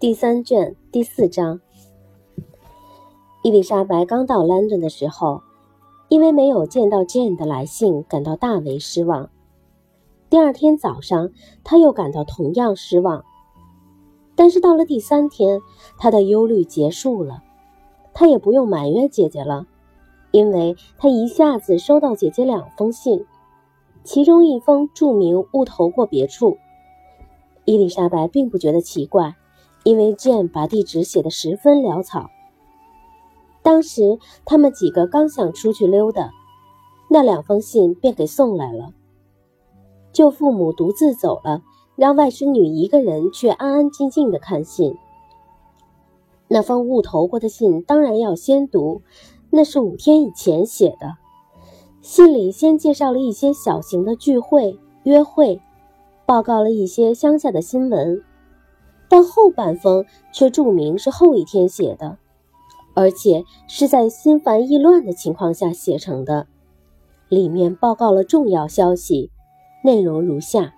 第三卷第四章。伊丽莎白刚到 London 的时候，因为没有见到 Jane 的来信，感到大为失望。第二天早上，她又感到同样失望。但是到了第三天，她的忧虑结束了，她也不用埋怨姐姐了，因为她一下子收到姐姐两封信，其中一封注明误投过别处。伊丽莎白并不觉得奇怪。因为剑把地址写得十分潦草。当时他们几个刚想出去溜达，那两封信便给送来了。舅父母独自走了，让外甥女一个人去安安静静的看信。那封误投过的信当然要先读，那是五天以前写的。信里先介绍了一些小型的聚会、约会，报告了一些乡下的新闻。但后半封却注明是后一天写的，而且是在心烦意乱的情况下写成的。里面报告了重要消息，内容如下：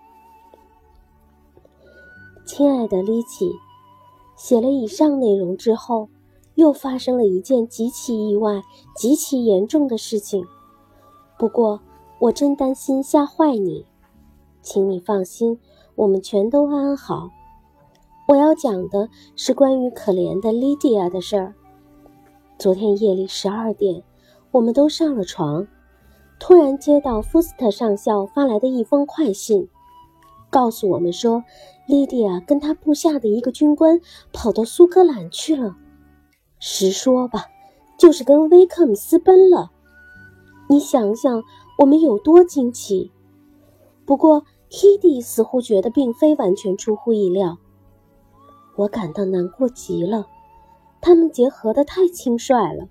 亲爱的丽奇，写了以上内容之后，又发生了一件极其意外、极其严重的事情。不过我真担心吓坏你，请你放心，我们全都安好。我要讲的是关于可怜的莉迪亚的事儿。昨天夜里十二点，我们都上了床，突然接到福斯特上校发来的一封快信，告诉我们说，莉迪亚跟他部下的一个军官跑到苏格兰去了。实说吧，就是跟威克姆私奔了。你想想，我们有多惊奇。不过，k i t t y 似乎觉得并非完全出乎意料。我感到难过极了，他们结合的太轻率了。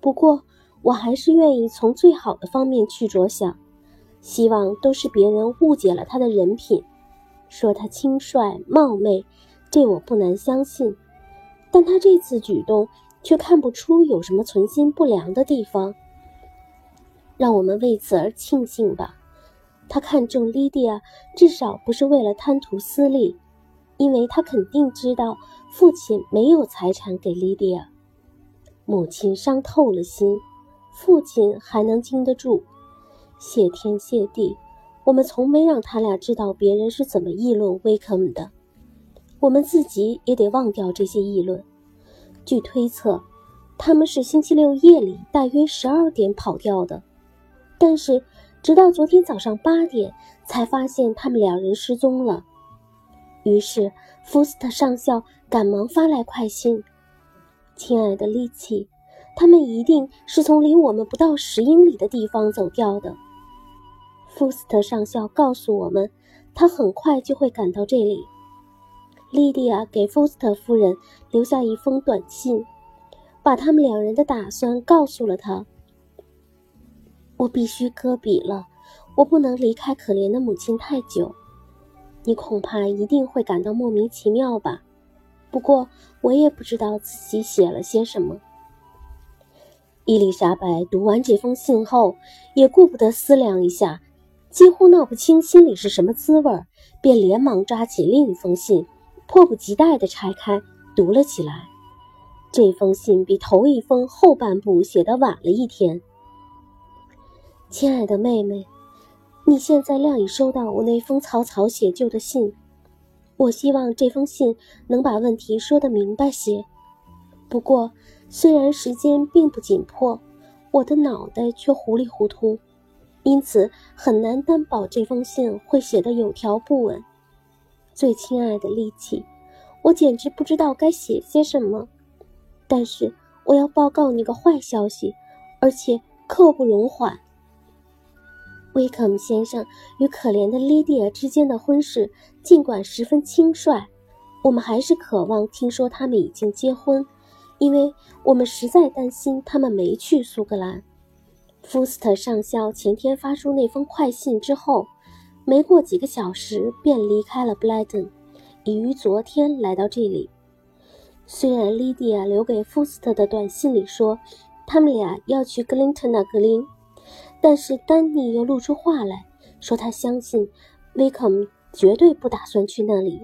不过，我还是愿意从最好的方面去着想，希望都是别人误解了他的人品，说他轻率冒昧，这我不难相信。但他这次举动却看不出有什么存心不良的地方，让我们为此而庆幸吧。他看中莉迪亚，至少不是为了贪图私利。因为他肯定知道父亲没有财产给莉迪亚，母亲伤透了心，父亲还能经得住。谢天谢地，我们从没让他俩知道别人是怎么议论威克姆的，我们自己也得忘掉这些议论。据推测，他们是星期六夜里大约十二点跑掉的，但是直到昨天早上八点才发现他们两人失踪了。于是，福斯特上校赶忙发来快信：“亲爱的利奇，他们一定是从离我们不到十英里的地方走掉的。”福斯特上校告诉我们，他很快就会赶到这里。莉迪亚给福斯特夫人留下一封短信，把他们两人的打算告诉了他。我必须搁笔了，我不能离开可怜的母亲太久。你恐怕一定会感到莫名其妙吧？不过我也不知道自己写了些什么。伊丽莎白读完这封信后，也顾不得思量一下，几乎闹不清心里是什么滋味，便连忙抓起另一封信，迫不及待地拆开读了起来。这封信比头一封后半部写得晚了一天。亲爱的妹妹。你现在料已收到我那封草草写就的信，我希望这封信能把问题说得明白些。不过，虽然时间并不紧迫，我的脑袋却糊里糊涂，因此很难担保这封信会写得有条不紊。最亲爱的利奇，我简直不知道该写些什么。但是我要报告你个坏消息，而且刻不容缓。威克姆先生与可怜的莉迪亚之间的婚事，尽管十分轻率，我们还是渴望听说他们已经结婚，因为我们实在担心他们没去苏格兰。福斯特上校前天发出那封快信之后，没过几个小时便离开了布莱顿，已于昨天来到这里。虽然莉迪亚留给福斯特的短信里说，他们俩要去格林特纳格林。但是丹尼又露出话来说，他相信威克姆绝对不打算去那里。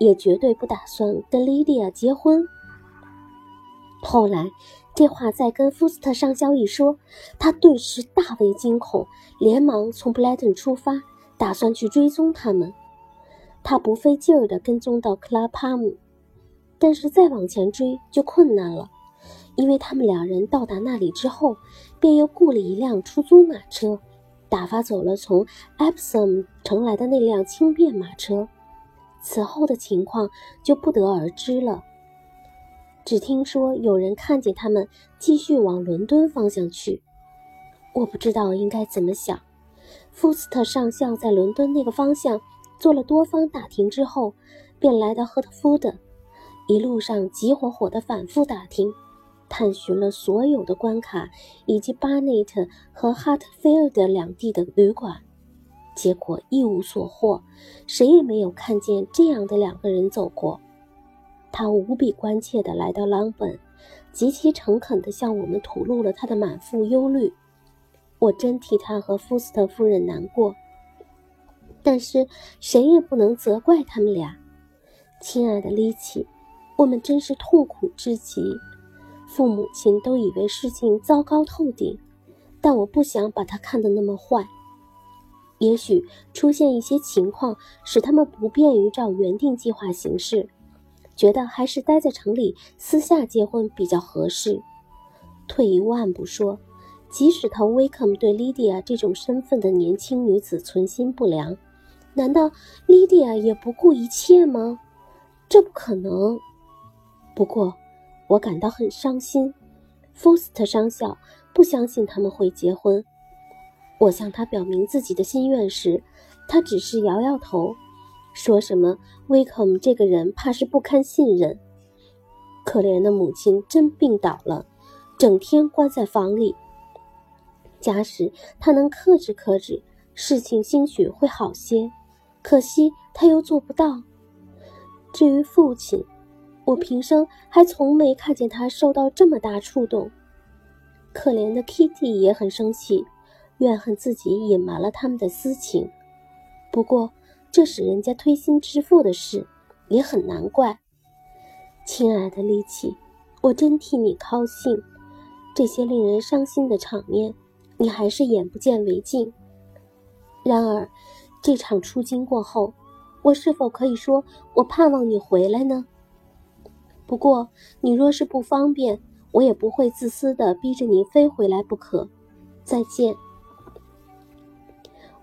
也绝对不打算跟莉迪亚结婚。后来，这话再跟福斯特上校一说，他顿时大为惊恐，连忙从布莱顿出发，打算去追踪他们。他不费劲儿地跟踪到克拉帕姆，但是再往前追就困难了，因为他们两人到达那里之后，便又雇了一辆出租马车，打发走了从埃普森乘来的那辆轻便马车。此后的情况就不得而知了。只听说有人看见他们继续往伦敦方向去，我不知道应该怎么想。福斯特上校在伦敦那个方向做了多方打听之后，便来到赫特福德，一路上急火火地反复打听，探寻了所有的关卡以及巴内特和哈特菲尔德两地的旅馆，结果一无所获，谁也没有看见这样的两个人走过。他无比关切地来到朗本，极其诚恳地向我们吐露了他的满腹忧虑。我真替他和福斯特夫人难过，但是谁也不能责怪他们俩。亲爱的丽奇，我们真是痛苦至极。父母亲都以为事情糟糕透顶，但我不想把他看得那么坏。也许出现一些情况，使他们不便于照原定计划行事。觉得还是待在城里私下结婚比较合适。退一万步说，即使他威克姆对莉迪亚这种身份的年轻女子存心不良，难道莉迪亚也不顾一切吗？这不可能。不过，我感到很伤心。福斯特上校不相信他们会结婚。我向他表明自己的心愿时，他只是摇摇头。说什么？威克姆这个人怕是不堪信任。可怜的母亲真病倒了，整天关在房里。假使他能克制克制，事情兴许会好些。可惜他又做不到。至于父亲，我平生还从没看见他受到这么大触动。可怜的 Kitty 也很生气，怨恨自己隐瞒了他们的私情。不过。这使人家推心置腹的事，也很难怪。亲爱的丽奇，我真替你高兴。这些令人伤心的场面，你还是眼不见为净。然而，这场出京过后，我是否可以说我盼望你回来呢？不过，你若是不方便，我也不会自私的逼着你非回来不可。再见。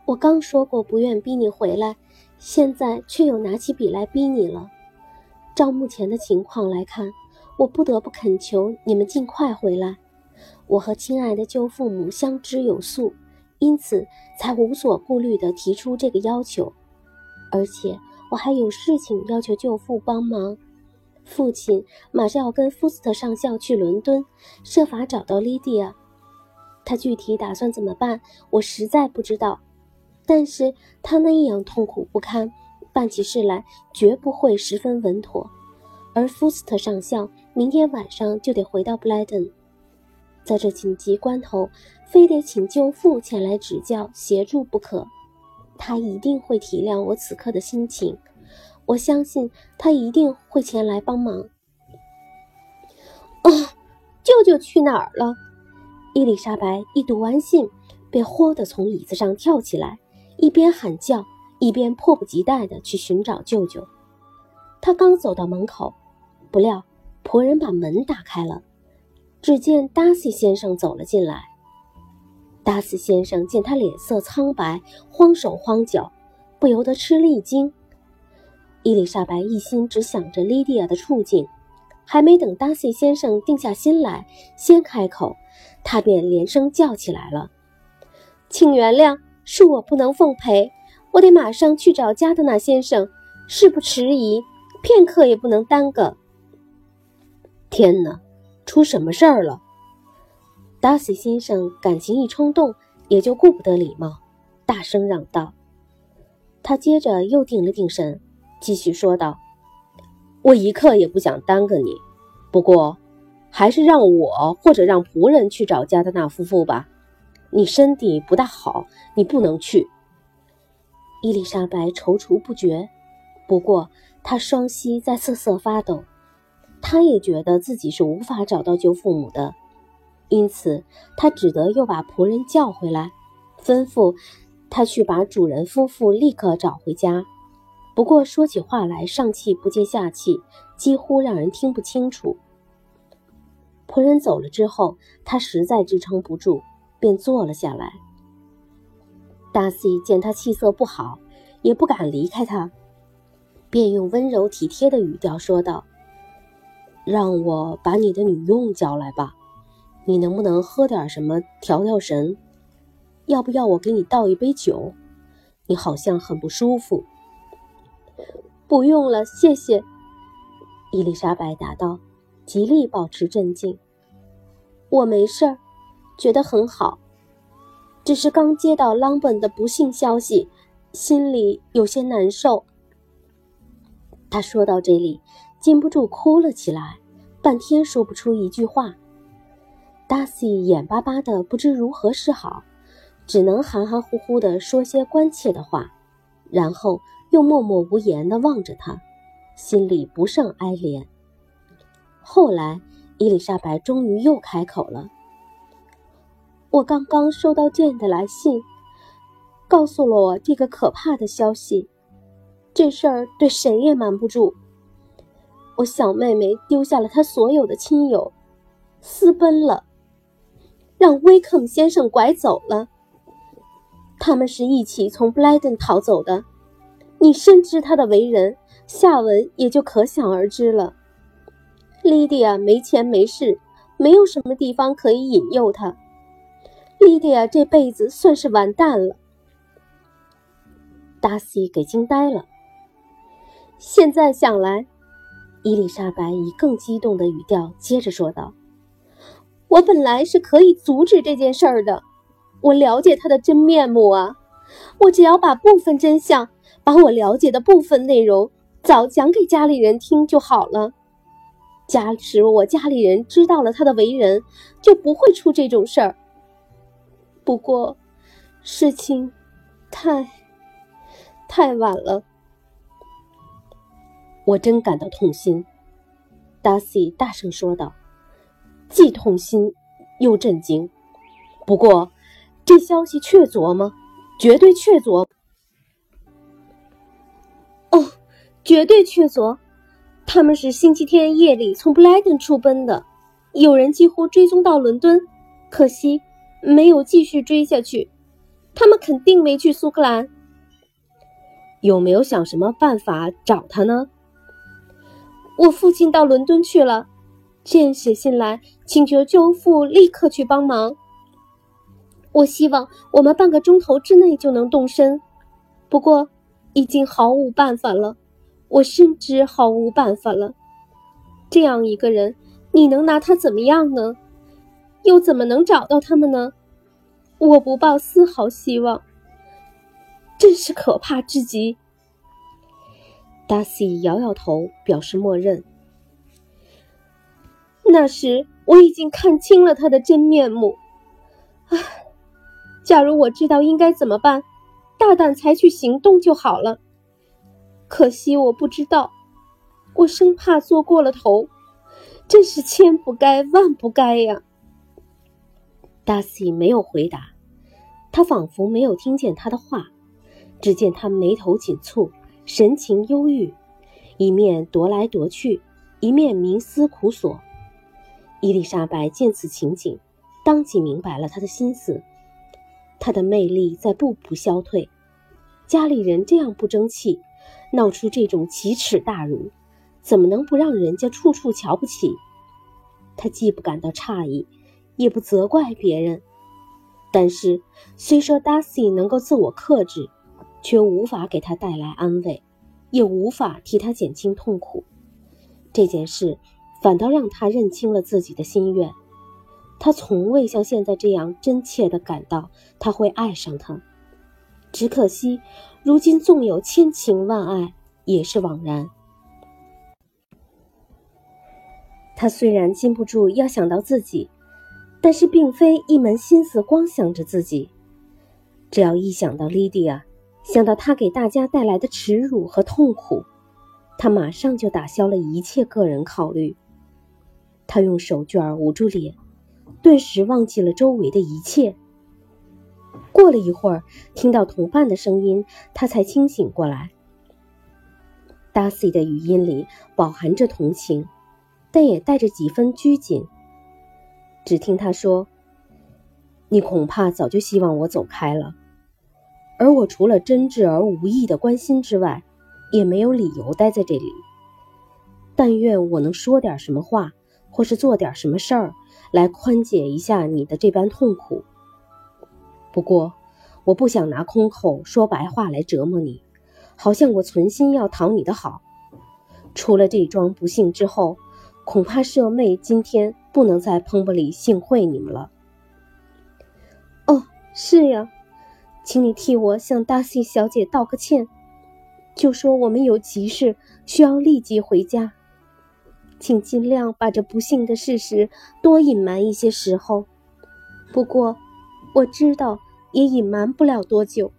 我刚说过不愿逼你回来。现在却又拿起笔来逼你了。照目前的情况来看，我不得不恳求你们尽快回来。我和亲爱的舅父母相知有素，因此才无所顾虑地提出这个要求。而且我还有事情要求舅父帮忙。父亲马上要跟福斯特上校去伦敦，设法找到莉迪亚。他具体打算怎么办，我实在不知道。但是他那样痛苦不堪，办起事来绝不会十分稳妥。而福斯特上校明天晚上就得回到布莱顿，在这紧急关头，非得请舅父前来指教协助不可。他一定会体谅我此刻的心情，我相信他一定会前来帮忙。啊，舅舅去哪儿了？伊丽莎白一读完信，便豁地从椅子上跳起来。一边喊叫，一边迫不及待地去寻找舅舅。他刚走到门口，不料仆人把门打开了，只见达西先生走了进来。达西先生见他脸色苍白，慌手慌脚，不由得吃了一惊。伊丽莎白一心只想着莉迪亚的处境，还没等达西先生定下心来，先开口，他便连声叫起来了：“请原谅。”是我不能奉陪，我得马上去找加德纳先生。事不迟疑，片刻也不能耽搁。天哪，出什么事儿了？达西先生感情一冲动，也就顾不得礼貌，大声嚷道。他接着又定了定神，继续说道：“我一刻也不想耽搁你，不过，还是让我或者让仆人去找加德纳夫妇吧。”你身体不大好，你不能去。伊丽莎白踌躇不决，不过他双膝在瑟瑟发抖。他也觉得自己是无法找到舅父母的，因此他只得又把仆人叫回来，吩咐他去把主人夫妇立刻找回家。不过说起话来上气不接下气，几乎让人听不清楚。仆人走了之后，他实在支撑不住，便坐了下来。达西见他气色不好，也不敢离开他，便用温柔体贴的语调说道：“让我把你的女佣叫来吧，你能不能喝点什么调调神？要不要我给你倒一杯酒？你好像很不舒服。”不用了，谢谢。伊丽莎白答道，极力保持镇静。我没事儿，觉得很好，只是刚接到朗本的不幸消息，心里有些难受。他说到这里，禁不住哭了起来，半天说不出一句话。达西眼巴巴的，不知如何是好，只能含含糊糊的说些关切的话，然后。又默默无言地望着他，心里不胜哀怜。后来，伊丽莎白终于又开口了：“我刚刚收到剑的来信，告诉了我这个可怕的消息。这事儿对谁也瞒不住。我小妹妹丢下了她所有的亲友，私奔了，让威克姆先生拐走了。他们是一起从布莱顿逃走的。”你深知他的为人，下文也就可想而知了。莉迪亚没钱没势，没有什么地方可以引诱他。莉迪亚这辈子算是完蛋了。达西给惊呆了。现在想来，伊丽莎白以更激动的语调接着说道：“我本来是可以阻止这件事的。我了解他的真面目啊，我只要把部分真相。”把我了解的部分内容早讲给家里人听就好了。假使我家里人知道了他的为人，就不会出这种事儿。不过，事情太太晚了，我真感到痛心。”达西大声说道，“既痛心又震惊。不过，这消息确凿吗？绝对确凿。”绝对确凿，他们是星期天夜里从布莱顿出奔的，有人几乎追踪到伦敦，可惜没有继续追下去。他们肯定没去苏格兰。有没有想什么办法找他呢？我父亲到伦敦去了，剑写信来请求舅父立刻去帮忙。我希望我们半个钟头之内就能动身，不过已经毫无办法了。我深知毫无办法了。这样一个人，你能拿他怎么样呢？又怎么能找到他们呢？我不抱丝毫希望。真是可怕至极。达西摇摇头，表示默认。那时我已经看清了他的真面目。唉，假如我知道应该怎么办，大胆采取行动就好了。可惜我不知道，我生怕做过了头，真是千不该万不该呀。达西没有回答，他仿佛没有听见他的话，只见他眉头紧蹙，神情忧郁，一面踱来踱去，一面冥思苦索。伊丽莎白见此情景，当即明白了他的心思，他的魅力在步步消退，家里人这样不争气。闹出这种奇耻大辱，怎么能不让人家处处瞧不起？他既不感到诧异，也不责怪别人。但是，虽说 Darcy 能够自我克制，却无法给他带来安慰，也无法替他减轻痛苦。这件事反倒让他认清了自己的心愿。他从未像现在这样真切地感到他会爱上他。只可惜。如今纵有千情万爱，也是枉然。他虽然禁不住要想到自己，但是并非一门心思光想着自己。只要一想到莉迪亚，想到她给大家带来的耻辱和痛苦，他马上就打消了一切个人考虑。他用手绢捂住脸，顿时忘记了周围的一切。过了一会儿，听到同伴的声音，他才清醒过来。达西的语音里饱含着同情，但也带着几分拘谨。只听他说：“你恐怕早就希望我走开了，而我除了真挚而无意的关心之外，也没有理由待在这里。但愿我能说点什么话，或是做点什么事儿，来宽解一下你的这般痛苦。不过，我不想拿空口说白话来折磨你，好像我存心要讨你的好。出了这桩不幸之后。”恐怕舍妹今天不能在彭布里幸会你们了。哦，是呀，请你替我向达西小姐道个歉，就说我们有急事需要立即回家，请尽量把这不幸的事实多隐瞒一些时候。不过，我知道也隐瞒不了多久。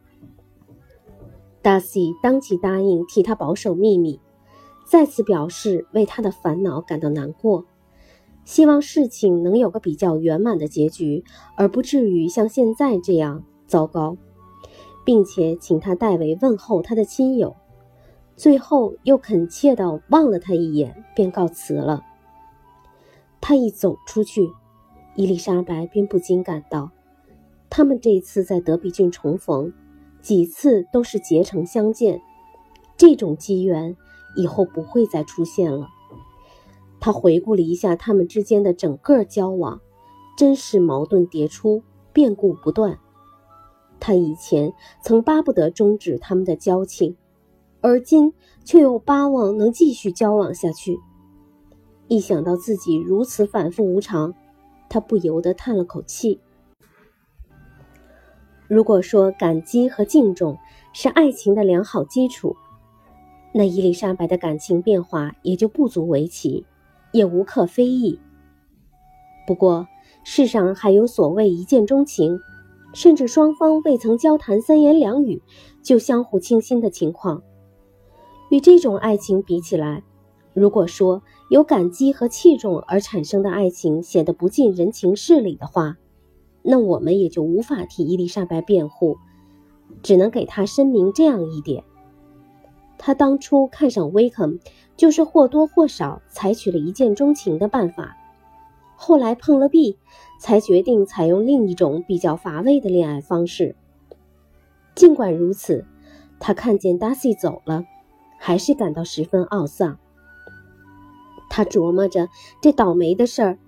达西当即答应替他保守秘密。再次表示为他的烦恼感到难过，希望事情能有个比较圆满的结局，而不至于像现在这样糟糕，并且请他代为问候他的亲友。最后又恳切地望了他一眼，便告辞了。他一走出去，伊丽莎白便不禁感到，他们这一次在德比郡重逢，几次都是结成相见，这种机缘。以后不会再出现了。他回顾了一下他们之间的整个交往，真是矛盾迭出，变故不断。他以前曾巴不得终止他们的交情，而今却又巴望能继续交往下去。一想到自己如此反复无常，他不由得叹了口气。如果说感激和敬重是爱情的良好基础，那伊丽莎白的感情变化也就不足为奇，也无可非议。不过，世上还有所谓一见钟情，甚至双方未曾交谈三言两语就相互倾心的情况。与这种爱情比起来，如果说有感激和器重而产生的爱情显得不近人情事理的话，那我们也就无法替伊丽莎白辩护，只能给她声明这样一点。她当初看上威肯，就是或多或少采取了一见钟情的办法。后来碰了壁，才决定采用另一种比较乏味的恋爱方式。尽管如此，他看见达西走了，还是感到十分懊丧。他琢磨着这倒霉的事儿，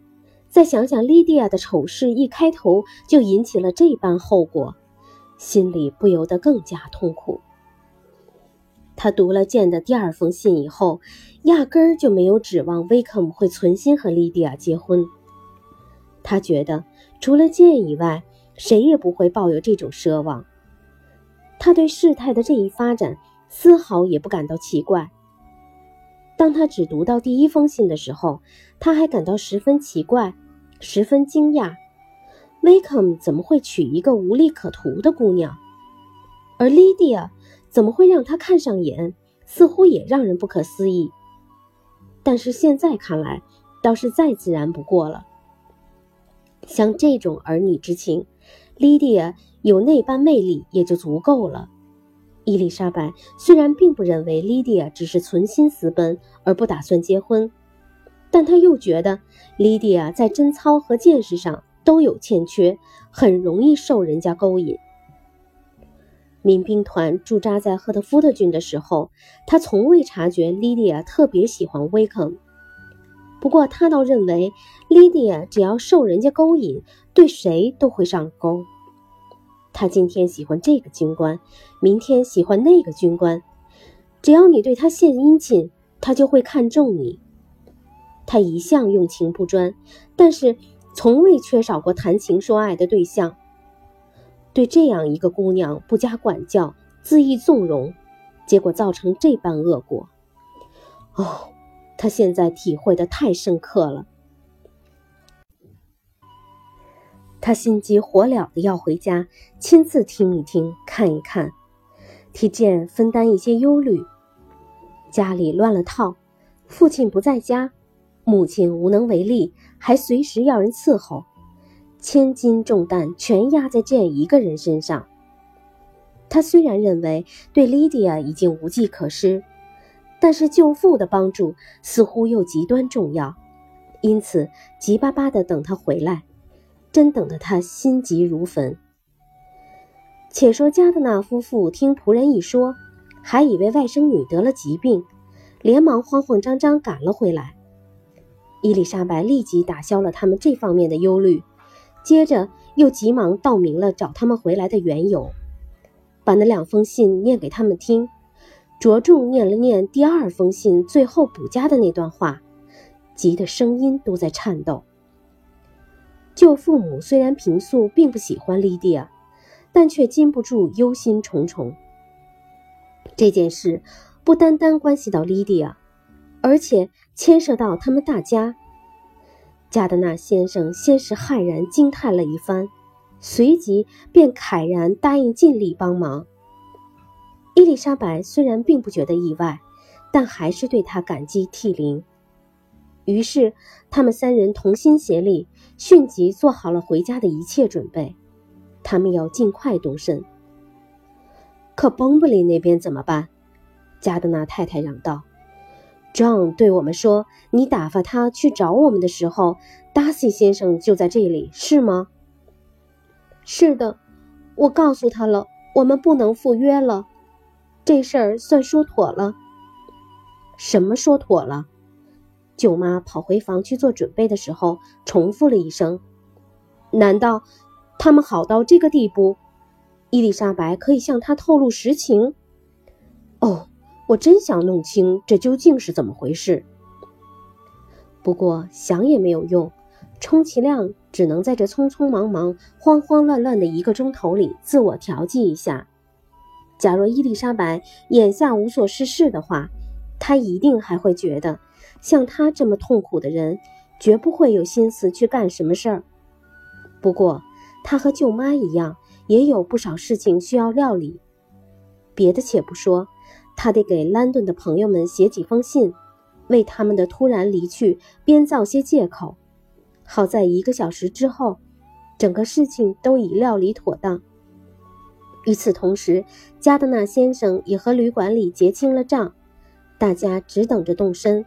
再想想莉迪亚的丑事一开头就引起了这般后果，心里不由得更加痛苦。他读了剑的第二封信以后，压根儿就没有指望威克姆会存心和莉迪亚结婚。他觉得除了剑以外，谁也不会抱有这种奢望。他对事态的这一发展丝毫也不感到奇怪。当他只读到第一封信的时候，他还感到十分奇怪，十分惊讶：威克姆怎么会娶一个无利可图的姑娘？而莉迪亚。怎么会让他看上眼？似乎也让人不可思议。但是现在看来，倒是再自然不过了。像这种儿女之情，莉迪亚有那般魅力也就足够了。伊丽莎白虽然并不认为莉迪亚只是存心私奔而不打算结婚，但他又觉得莉迪亚在贞操和见识上都有欠缺，很容易受人家勾引。民兵团驻扎在赫特福特郡的时候，他从未察觉莉迪亚特别喜欢威肯。不过他倒认为，莉迪亚只要受人家勾引，对谁都会上钩。他今天喜欢这个军官，明天喜欢那个军官，只要你对他献殷勤，他就会看中你。他一向用情不专，但是从未缺少过谈情说爱的对象。对这样一个姑娘不加管教，恣意纵容，结果造成这般恶果。哦，他现在体会的太深刻了。他心急火燎的要回家，亲自听一听，看一看，替剑分担一些忧虑。家里乱了套，父亲不在家，母亲无能为力，还随时要人伺候，千斤重担全压在这一个人身上。他虽然认为对莉迪亚已经无计可施，但是舅父的帮助似乎又极端重要，因此急巴巴地等他回来，真等得他心急如焚。且说加德纳夫妇听仆人一说，还以为外甥女得了疾病，连忙慌慌张张赶了回来。伊丽莎白立即打消了他们这方面的忧虑，接着又急忙道明了找他们回来的缘由。把那两封信念给他们听，着重念了念第二封信最后补加的那段话，急得声音都在颤抖。舅父母虽然平素并不喜欢莉迪亚，但却禁不住忧心忡忡。这件事不单单关系到莉迪亚，而且牵涉到他们大家。加德纳先生先是骇然惊叹了一番。随即便慨然答应尽力帮忙。伊丽莎白虽然并不觉得意外，但还是对他感激涕零。于是他们三人同心协力，迅即做好了回家的一切准备。他们要尽快动身。可邦布里那边怎么办？加德纳太太嚷道：“John 对我们说，你打发他去找我们的时候，达西先生就在这里，是吗？”是的，我告诉他了，我们不能赴约了，这事儿算说妥了。什么说妥了？舅妈跑回房去做准备的时候，重复了一声：“难道他们好到这个地步？伊丽莎白可以向他透露实情？哦，我真想弄清这究竟是怎么回事。不过想也没有用。”充其量只能在这匆匆忙忙、慌慌乱乱的一个钟头里自我调剂一下。假若伊丽莎白眼下无所事事的话，她一定还会觉得，像她这么痛苦的人，绝不会有心思去干什么事儿。不过，她和舅妈一样，也有不少事情需要料理。别的且不说，他得给兰顿的朋友们写几封信，为他们的突然离去编造些借口。好在一个小时之后，整个事情都已料理妥当。与此同时，加德纳先生也和旅馆里结清了账，大家只等着动身。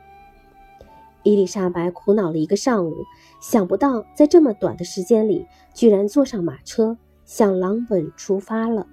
伊丽莎白苦恼了一个上午，想不到在这么短的时间里，居然坐上马车向朗本出发了。